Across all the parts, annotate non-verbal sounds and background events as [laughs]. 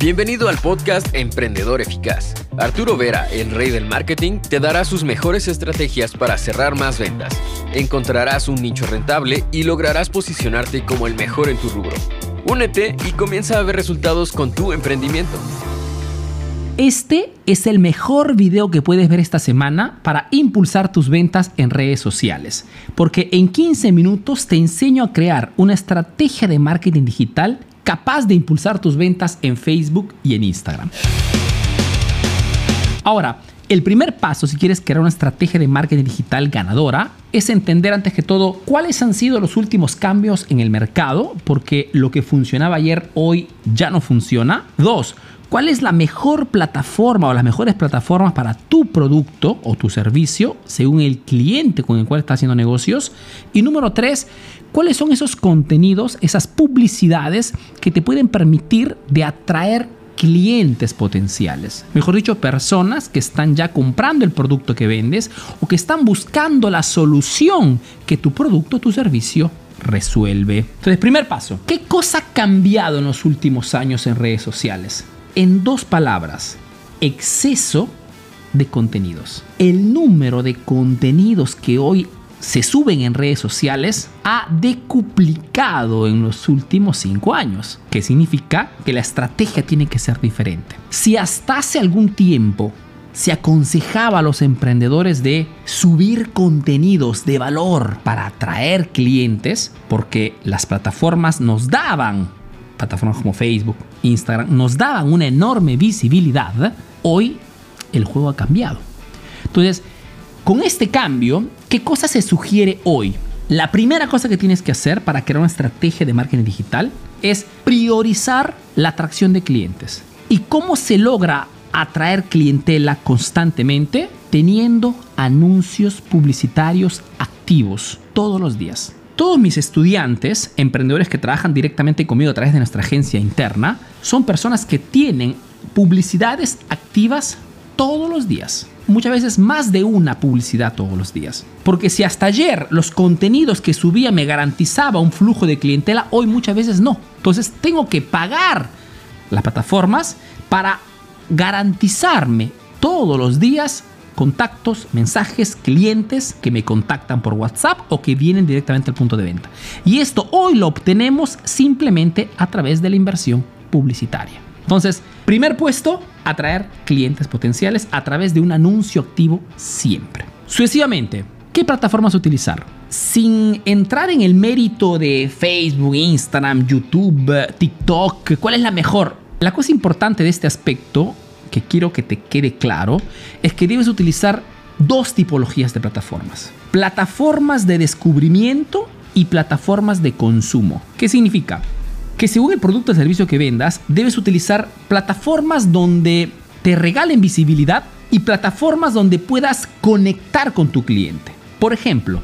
Bienvenido al podcast Emprendedor Eficaz. Arturo Vera, el rey del marketing, te dará sus mejores estrategias para cerrar más ventas. Encontrarás un nicho rentable y lograrás posicionarte como el mejor en tu rubro. Únete y comienza a ver resultados con tu emprendimiento. Este es el mejor video que puedes ver esta semana para impulsar tus ventas en redes sociales, porque en 15 minutos te enseño a crear una estrategia de marketing digital capaz de impulsar tus ventas en Facebook y en Instagram. Ahora, el primer paso si quieres crear una estrategia de marketing digital ganadora es entender antes que todo cuáles han sido los últimos cambios en el mercado, porque lo que funcionaba ayer hoy ya no funciona. Dos, ¿Cuál es la mejor plataforma o las mejores plataformas para tu producto o tu servicio según el cliente con el cual estás haciendo negocios? Y número tres, ¿cuáles son esos contenidos, esas publicidades que te pueden permitir de atraer clientes potenciales? Mejor dicho, personas que están ya comprando el producto que vendes o que están buscando la solución que tu producto o tu servicio resuelve. Entonces, primer paso, ¿qué cosa ha cambiado en los últimos años en redes sociales? En dos palabras, exceso de contenidos. El número de contenidos que hoy se suben en redes sociales ha decuplicado en los últimos cinco años, que significa que la estrategia tiene que ser diferente. Si hasta hace algún tiempo se aconsejaba a los emprendedores de subir contenidos de valor para atraer clientes, porque las plataformas nos daban plataformas como Facebook, Instagram, nos daban una enorme visibilidad, hoy el juego ha cambiado. Entonces, con este cambio, ¿qué cosa se sugiere hoy? La primera cosa que tienes que hacer para crear una estrategia de marketing digital es priorizar la atracción de clientes. ¿Y cómo se logra atraer clientela constantemente? Teniendo anuncios publicitarios activos todos los días. Todos mis estudiantes, emprendedores que trabajan directamente conmigo a través de nuestra agencia interna, son personas que tienen publicidades activas todos los días. Muchas veces más de una publicidad todos los días. Porque si hasta ayer los contenidos que subía me garantizaba un flujo de clientela, hoy muchas veces no. Entonces tengo que pagar las plataformas para garantizarme todos los días contactos, mensajes, clientes que me contactan por WhatsApp o que vienen directamente al punto de venta. Y esto hoy lo obtenemos simplemente a través de la inversión publicitaria. Entonces, primer puesto, atraer clientes potenciales a través de un anuncio activo siempre. Sucesivamente, ¿qué plataformas utilizar? Sin entrar en el mérito de Facebook, Instagram, YouTube, TikTok, ¿cuál es la mejor? La cosa importante de este aspecto que quiero que te quede claro es que debes utilizar dos tipologías de plataformas. Plataformas de descubrimiento y plataformas de consumo. ¿Qué significa? Que según el producto o servicio que vendas, debes utilizar plataformas donde te regalen visibilidad y plataformas donde puedas conectar con tu cliente. Por ejemplo,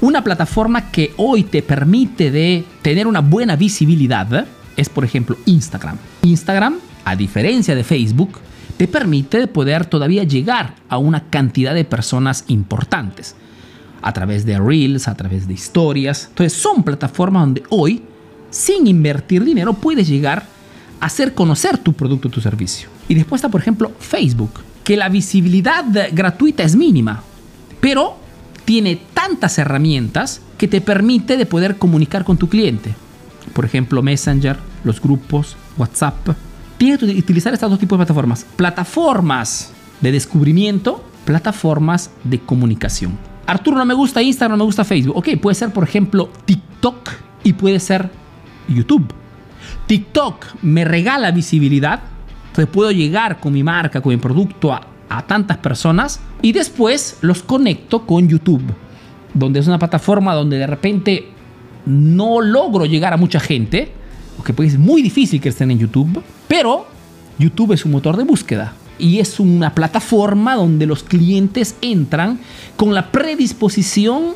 una plataforma que hoy te permite de tener una buena visibilidad es por ejemplo Instagram. Instagram, a diferencia de Facebook, te permite poder todavía llegar a una cantidad de personas importantes a través de reels, a través de historias. Entonces son plataformas donde hoy, sin invertir dinero, puedes llegar a hacer conocer tu producto o tu servicio. Y después está, por ejemplo, Facebook, que la visibilidad gratuita es mínima, pero tiene tantas herramientas que te permite de poder comunicar con tu cliente. Por ejemplo, Messenger, los grupos, WhatsApp, tienes que utilizar estas dos tipos de plataformas. Plataformas de descubrimiento, plataformas de comunicación. Arturo, no me gusta Instagram, no me gusta Facebook. Ok, puede ser, por ejemplo, TikTok y puede ser YouTube. TikTok me regala visibilidad, entonces puedo llegar con mi marca, con mi producto a tantas personas y después los conecto con YouTube, donde es una plataforma donde de repente no logro llegar a mucha gente, porque pues es muy difícil que estén en YouTube, pero YouTube es un motor de búsqueda y es una plataforma donde los clientes entran con la predisposición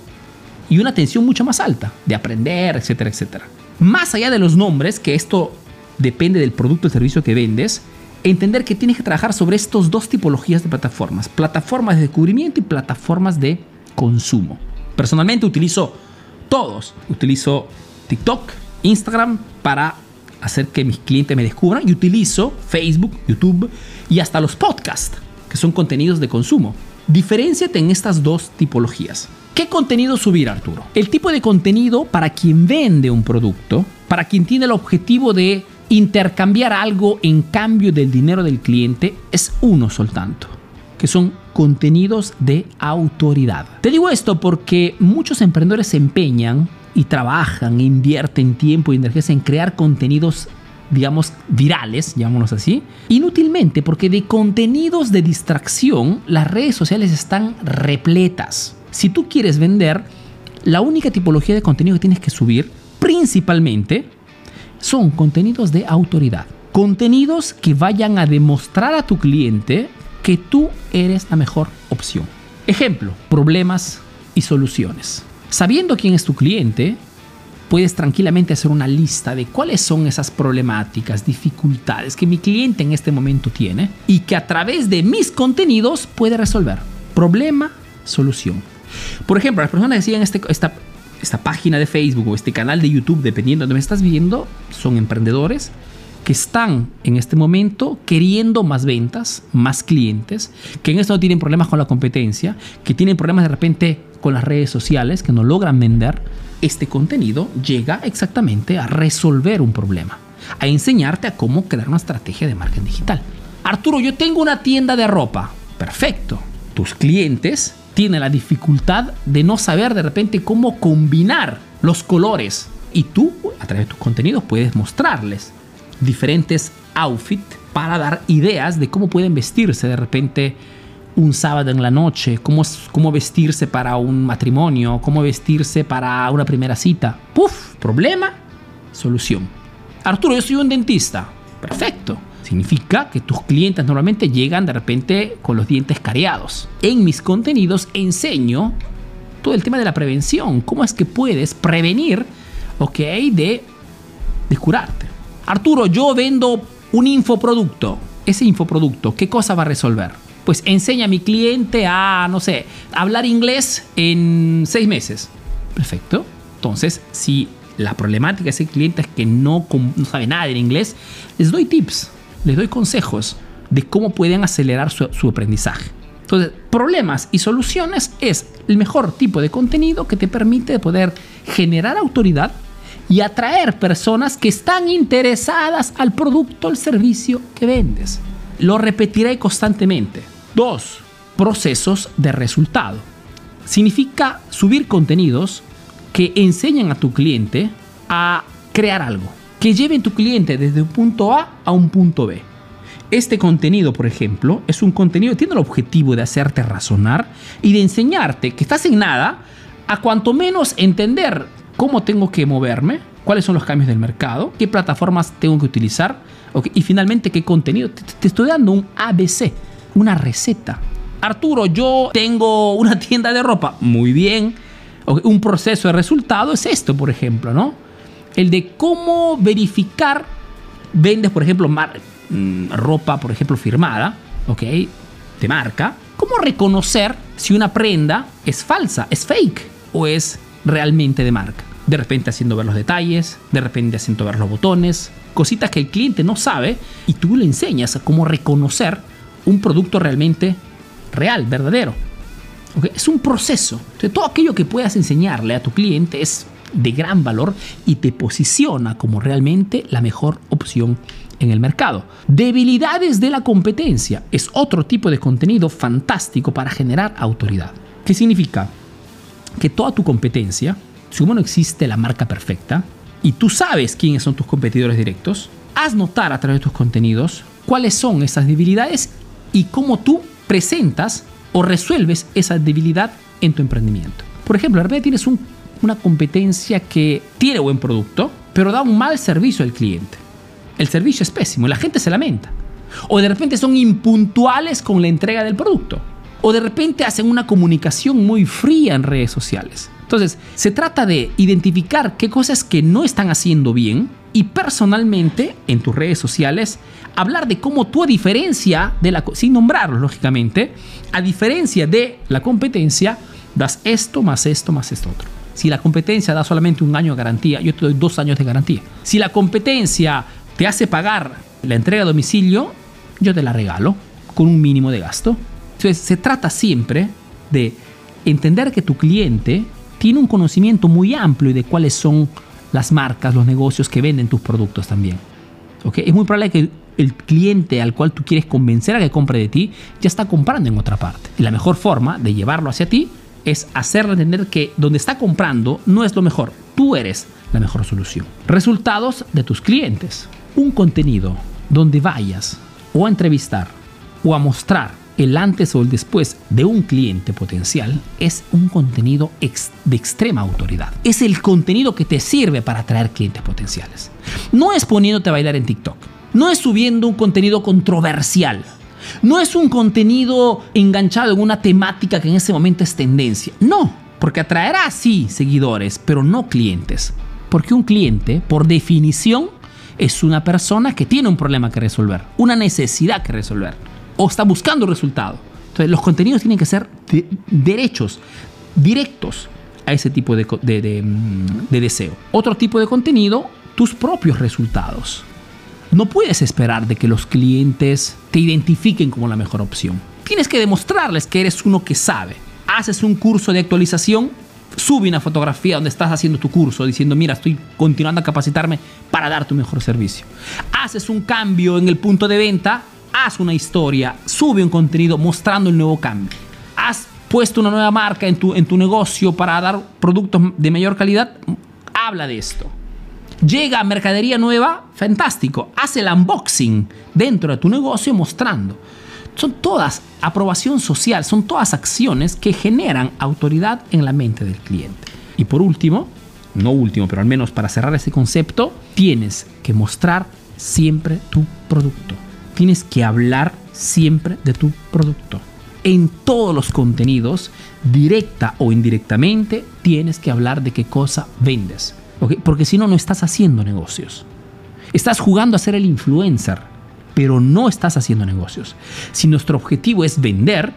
y una atención mucho más alta de aprender, etcétera, etcétera. Más allá de los nombres, que esto depende del producto o servicio que vendes, entender que tienes que trabajar sobre estos dos tipologías de plataformas, plataformas de descubrimiento y plataformas de consumo. Personalmente utilizo todos, utilizo TikTok, Instagram para hacer que mis clientes me descubran y utilizo Facebook, YouTube y hasta los podcasts, que son contenidos de consumo. Diferenciate en estas dos tipologías. ¿Qué contenido subir, Arturo? El tipo de contenido para quien vende un producto, para quien tiene el objetivo de intercambiar algo en cambio del dinero del cliente, es uno soltanto, que son contenidos de autoridad. Te digo esto porque muchos emprendedores se empeñan y trabajan, invierten tiempo y energía en crear contenidos digamos, virales, llamémoslos así, inútilmente, porque de contenidos de distracción las redes sociales están repletas. Si tú quieres vender, la única tipología de contenido que tienes que subir, principalmente, son contenidos de autoridad. Contenidos que vayan a demostrar a tu cliente que tú eres la mejor opción. Ejemplo, problemas y soluciones. Sabiendo quién es tu cliente, puedes tranquilamente hacer una lista de cuáles son esas problemáticas, dificultades que mi cliente en este momento tiene y que a través de mis contenidos puede resolver. Problema, solución. Por ejemplo, las personas que siguen este, esta, esta página de Facebook o este canal de YouTube, dependiendo de donde me estás viendo, son emprendedores que están en este momento queriendo más ventas, más clientes, que en esto no tienen problemas con la competencia, que tienen problemas de repente con las redes sociales, que no logran vender, este contenido llega exactamente a resolver un problema, a enseñarte a cómo crear una estrategia de marketing digital. Arturo, yo tengo una tienda de ropa. Perfecto. Tus clientes tienen la dificultad de no saber de repente cómo combinar los colores. Y tú, a través de tus contenidos, puedes mostrarles diferentes outfits para dar ideas de cómo pueden vestirse de repente un sábado en la noche, cómo, cómo vestirse para un matrimonio, cómo vestirse para una primera cita. Puf, problema, solución. Arturo, yo soy un dentista. Perfecto. Significa que tus clientes normalmente llegan de repente con los dientes careados. En mis contenidos enseño todo el tema de la prevención. ¿Cómo es que puedes prevenir, ok, de, de curarte? Arturo, yo vendo un infoproducto. Ese infoproducto, ¿qué cosa va a resolver? Pues enseña a mi cliente a, no sé, hablar inglés en seis meses. Perfecto. Entonces, si la problemática de ese cliente es que no, no sabe nada de inglés, les doy tips, les doy consejos de cómo pueden acelerar su, su aprendizaje. Entonces, problemas y soluciones es el mejor tipo de contenido que te permite poder generar autoridad y atraer personas que están interesadas al producto o el servicio que vendes. Lo repetiré constantemente. Dos, procesos de resultado. Significa subir contenidos que enseñan a tu cliente a crear algo, que lleven tu cliente desde un punto A a un punto B. Este contenido, por ejemplo, es un contenido que tiene el objetivo de hacerte razonar y de enseñarte que estás en nada a cuanto menos entender cómo tengo que moverme, cuáles son los cambios del mercado, qué plataformas tengo que utilizar y finalmente qué contenido. te estoy dando un ABC una receta. Arturo, yo tengo una [laughs] tienda de ropa. Muy bien. Un proceso de resultado es esto, por ejemplo, ¿no? El de cómo verificar, vendes, por ejemplo, mm, ropa, por ejemplo, firmada, ¿ok? De marca. ¿Cómo reconocer si una prenda es falsa, es fake o es realmente de marca? De repente haciendo ver los detalles, de repente haciendo ver los botones, cositas que el cliente no sabe y tú le enseñas cómo reconocer un producto realmente real, verdadero. Es un proceso. todo aquello que puedas enseñarle a tu cliente es de gran valor y te posiciona como realmente la mejor opción en el mercado. Debilidades de la competencia es otro tipo de contenido fantástico para generar autoridad. ¿Qué significa? Que toda tu competencia, si como no existe la marca perfecta y tú sabes quiénes son tus competidores directos, haz notar a través de tus contenidos cuáles son esas debilidades y cómo tú presentas o resuelves esa debilidad en tu emprendimiento. Por ejemplo, de repente tienes una competencia que tiene buen producto, pero da un mal servicio al cliente. El servicio es pésimo, la gente se lamenta. O de repente son impuntuales con la entrega del producto. O de repente hacen una comunicación muy fría en redes sociales. Entonces, se trata de identificar qué cosas que no están haciendo bien y personalmente en tus redes sociales hablar de cómo tú a diferencia de la sin nombrarlos lógicamente, a diferencia de la competencia, das esto más esto más esto otro. Si la competencia da solamente un año de garantía, yo te doy dos años de garantía. Si la competencia te hace pagar la entrega a domicilio, yo te la regalo con un mínimo de gasto. Entonces se trata siempre de entender que tu cliente tiene un conocimiento muy amplio de cuáles son las marcas, los negocios que venden tus productos también. ¿Okay? Es muy probable que el cliente al cual tú quieres convencer a que compre de ti ya está comprando en otra parte. Y la mejor forma de llevarlo hacia ti es hacerle entender que donde está comprando no es lo mejor, tú eres la mejor solución. Resultados de tus clientes. Un contenido donde vayas o a entrevistar o a mostrar el antes o el después de un cliente potencial es un contenido de extrema autoridad. Es el contenido que te sirve para atraer clientes potenciales. No es poniéndote a bailar en TikTok. No es subiendo un contenido controversial. No es un contenido enganchado en una temática que en ese momento es tendencia. No, porque atraerá sí seguidores, pero no clientes. Porque un cliente, por definición, es una persona que tiene un problema que resolver, una necesidad que resolver, o está buscando resultado. Entonces, los contenidos tienen que ser derechos, directos a ese tipo de, de deseo. Otro tipo de contenido, tus propios resultados. No puedes esperar de que los clientes te identifiquen como la mejor opción. Tienes que demostrarles que eres uno que sabe. Haces un curso de actualización, sube una fotografía donde estás haciendo tu curso diciendo, mira, estoy continuando a capacitarme para dar tu mejor servicio. Haces un cambio en el punto de venta, haz una historia, sube un contenido mostrando el nuevo cambio. Has puesto una nueva marca en tu, en tu negocio para dar productos de mayor calidad, habla de esto llega mercadería nueva, fantástico. Hace el unboxing dentro de tu negocio mostrando. Son todas aprobación social, son todas acciones que generan autoridad en la mente del cliente. Y por último, no último, pero al menos para cerrar ese concepto, tienes que mostrar siempre tu producto. Tienes que hablar siempre de tu producto. En todos los contenidos, directa o indirectamente, tienes que hablar de qué cosa vendes porque si no, no estás haciendo negocios. Estás jugando a ser el influencer, pero no estás haciendo negocios. Si nuestro objetivo es vender,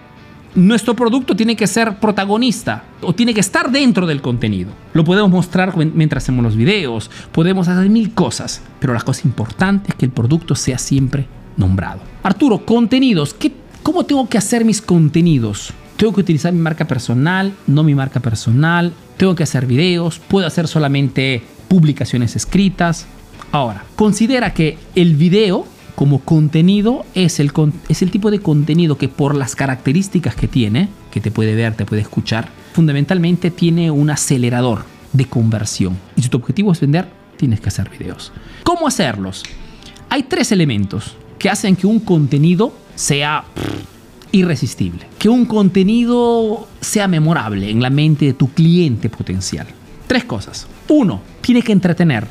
nuestro producto tiene que ser protagonista o tiene que estar dentro del contenido. Lo podemos mostrar mientras hacemos los videos, podemos hacer mil cosas, pero la cosa importante es que el producto sea siempre nombrado. Arturo, contenidos. ¿Cómo tengo que hacer mis contenidos? Tengo que utilizar mi marca personal, no mi marca personal. Tengo que hacer videos, puedo hacer solamente publicaciones escritas. Ahora, considera que el video como contenido es el, es el tipo de contenido que por las características que tiene, que te puede ver, te puede escuchar, fundamentalmente tiene un acelerador de conversión. Y si tu objetivo es vender, tienes que hacer videos. ¿Cómo hacerlos? Hay tres elementos que hacen que un contenido sea irresistible. Que un contenido sea memorable en la mente de tu cliente potencial. Tres cosas. Uno, tiene que entretener.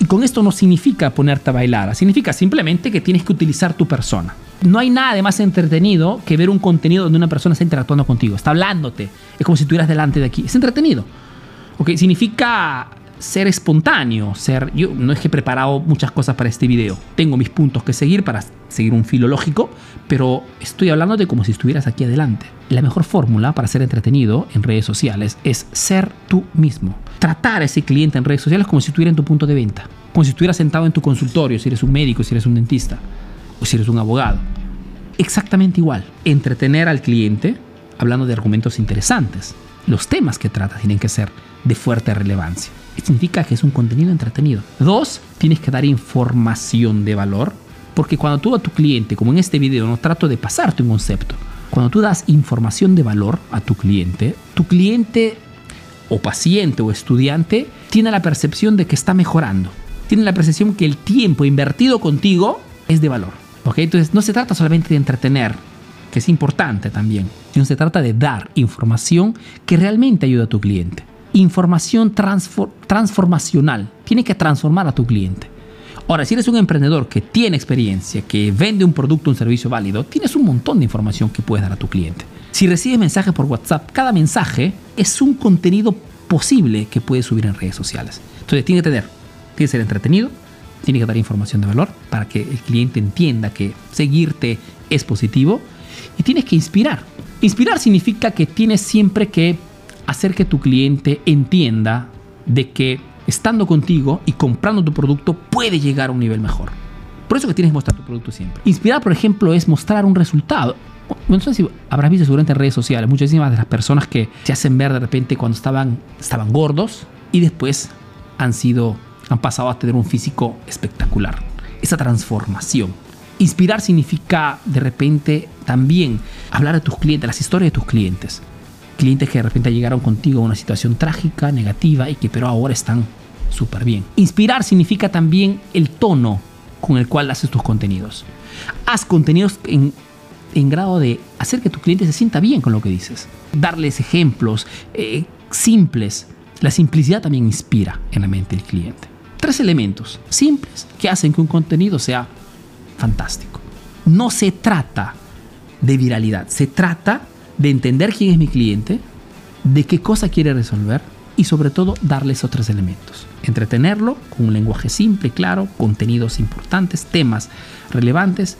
Y con esto no significa ponerte a bailar, significa simplemente que tienes que utilizar tu persona. No hay nada de más entretenido que ver un contenido donde una persona está interactuando contigo, está hablándote. Es como si estuvieras delante de aquí. Es entretenido. ¿Ok? Significa ser espontáneo, ser yo no es que he preparado muchas cosas para este video. Tengo mis puntos que seguir para seguir un filo lógico, pero estoy hablando de como si estuvieras aquí adelante. La mejor fórmula para ser entretenido en redes sociales es ser tú mismo. Tratar a ese cliente en redes sociales como si estuviera en tu punto de venta, como si estuviera sentado en tu consultorio, si eres un médico, si eres un dentista o si eres un abogado. Exactamente igual. Entretener al cliente hablando de argumentos interesantes. Los temas que trata tienen que ser de fuerte relevancia significa que es un contenido entretenido. Dos, tienes que dar información de valor, porque cuando tú a tu cliente, como en este video, no trato de pasarte un concepto, cuando tú das información de valor a tu cliente, tu cliente o paciente o estudiante tiene la percepción de que está mejorando. Tiene la percepción que el tiempo invertido contigo es de valor. ¿ok? Entonces no se trata solamente de entretener, que es importante también, sino se trata de dar información que realmente ayuda a tu cliente información transformacional. Tiene que transformar a tu cliente. Ahora, si eres un emprendedor que tiene experiencia, que vende un producto, un servicio válido, tienes un montón de información que puedes dar a tu cliente. Si recibes mensajes por WhatsApp, cada mensaje es un contenido posible que puedes subir en redes sociales. Entonces, tiene que tener, tiene que ser entretenido, tiene que dar información de valor para que el cliente entienda que seguirte es positivo y tienes que inspirar. Inspirar significa que tienes siempre que hacer que tu cliente entienda de que estando contigo y comprando tu producto puede llegar a un nivel mejor. Por eso que tienes que mostrar tu producto siempre. Inspirar, por ejemplo, es mostrar un resultado. No sé si habrás visto seguramente en redes sociales muchísimas de las personas que se hacen ver de repente cuando estaban, estaban gordos y después han sido, han pasado a tener un físico espectacular. Esa transformación. Inspirar significa de repente también hablar de tus clientes, las historias de tus clientes. Clientes que de repente llegaron contigo a una situación trágica, negativa y que pero ahora están súper bien. Inspirar significa también el tono con el cual haces tus contenidos. Haz contenidos en, grado de hacer que tu cliente se sienta bien con lo que dices. Darles ejemplos eh, simples. La simplicidad también inspira en la mente del cliente. Tres elementos simples que hacen que un contenido sea fantástico. No se trata de viralidad, se trata de entender quién es mi cliente, de qué cosa quiere resolver y sobre todo darle esos tres elementos. Entretenerlo con un lenguaje simple, claro, contenidos importantes, temas relevantes,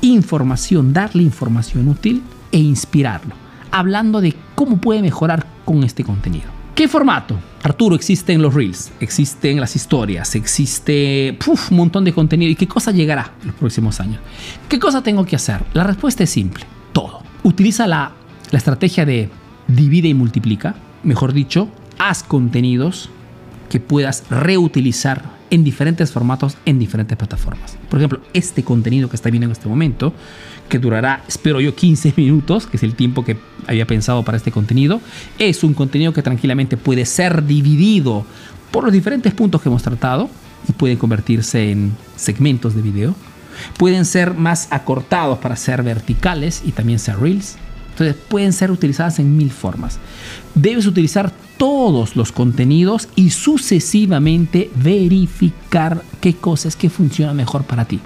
información, darle información útil e inspirarlo, hablando de cómo puede mejorar con este contenido. ¿Qué formato? Arturo, existen los reels, existen las historias, existe un montón de contenido. ¿Y qué cosa llegará en los próximos años? ¿Qué cosa tengo que hacer? La respuesta es simple. Utiliza la, la estrategia de divide y multiplica, mejor dicho, haz contenidos que puedas reutilizar en diferentes formatos, en diferentes plataformas. Por ejemplo, este contenido que está viendo en este momento, que durará, espero yo, 15 [laughs] minutos, que es el tiempo que había pensado para este contenido, es un contenido que tranquilamente puede ser dividido por los diferentes puntos que hemos tratado y pueden convertirse en segmentos de video. Pueden ser más acortados para ser verticales y también ser reels. Entonces pueden ser utilizadas en mil formas. Debes utilizar todos los contenidos y sucesivamente verificar qué cosas que funcionan mejor para ti.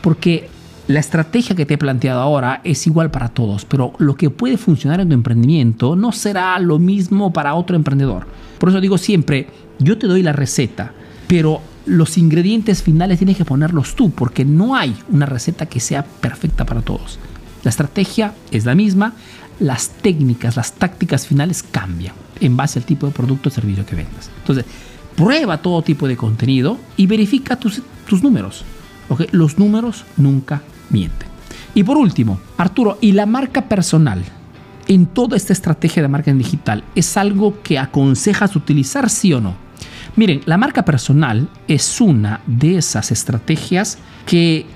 Porque la estrategia que te he planteado ahora es igual para todos, pero lo que puede funcionar en tu emprendimiento no será lo mismo para otro emprendedor. Por eso digo siempre, yo te doy la receta, pero los ingredientes finales tienes que ponerlos tú, porque no hay una receta que sea perfecta para todos. La estrategia es la misma, las técnicas, las tácticas finales cambian en base al tipo de producto o servicio que vendas. Entonces, prueba todo tipo de contenido y verifica tus, números. Los números nunca mienten. Y por último, Arturo, ¿y la marca personal? En toda esta estrategia de marketing digital, ¿es algo que aconsejas utilizar sí o no? Miren, la marca personal es una de esas estrategias que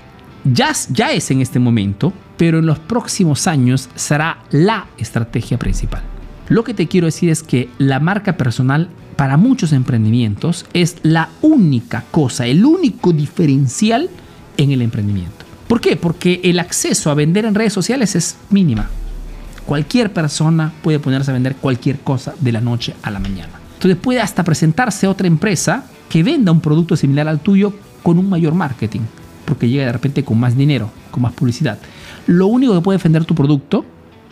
ya, es en este momento, pero en los próximos años será la estrategia principal. Lo que te quiero decir es que la marca personal para muchos emprendimientos es la única cosa, el único diferencial en el emprendimiento. ¿Por qué? Porque el acceso a vender en redes sociales es mínima. Cualquier persona puede ponerse a vender cualquier cosa de la noche a la mañana. Entonces puede hasta presentarse otra empresa que venda un producto similar al tuyo con un mayor marketing, porque llega de repente con más dinero, con más publicidad. Lo único que puede defender tu producto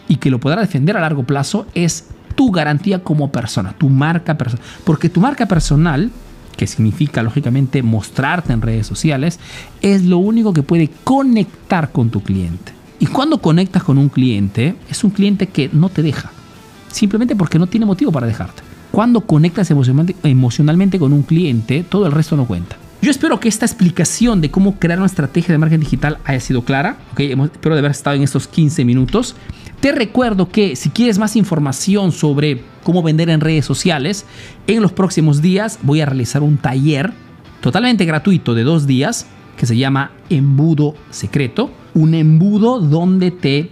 y que lo podrá defender a largo plazo es tu garantía como persona, tu marca personal. Porque tu marca personal, que significa lógicamente mostrarte en redes sociales, es lo único que puede conectar con tu cliente. Y cuando conectas con un cliente, es un cliente que no te deja, simplemente porque no tiene motivo para dejarte. Cuando conectas emocionalmente con un cliente, todo el resto no cuenta. Yo espero que esta explicación de cómo crear una estrategia de marketing digital haya sido clara. Okay, espero haber estado en estos 15 minutos. Te recuerdo que si quieres más información sobre cómo vender en redes sociales, en los próximos días voy a realizar un taller totalmente gratuito de dos días que se llama Embudo Secreto. Un embudo donde te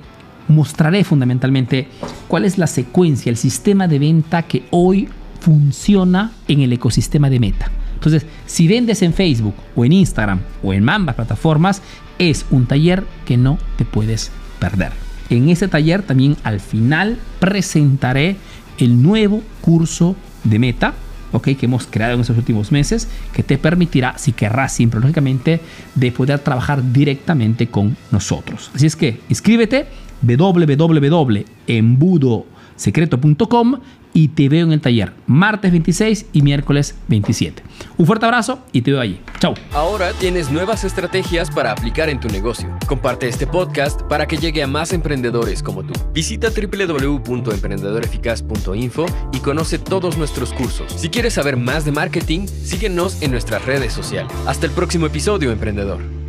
mostraré fundamentalmente cuál es la secuencia, el sistema de venta que hoy funciona en el ecosistema de Meta. Entonces, si vendes en Facebook o en Instagram o en ambas plataformas, es un taller que no te puedes perder. En ese taller también al final presentaré el nuevo curso de Meta, que hemos creado en estos últimos meses, que te permitirá, si querrás siempre, lógicamente, de poder trabajar directamente con nosotros. Así es que inscríbete www.embudo secreto.com y te veo en el taller martes 26 y miércoles 27. Un fuerte abrazo y te veo allí. Chao. Ahora tienes nuevas estrategias para aplicar en tu negocio. Comparte este podcast para que llegue a más emprendedores como tú. Visita www.emprendedoreficaz.info y conoce todos nuestros cursos. Si quieres saber más de marketing, síguenos en nuestras redes sociales. Hasta el próximo episodio, emprendedor.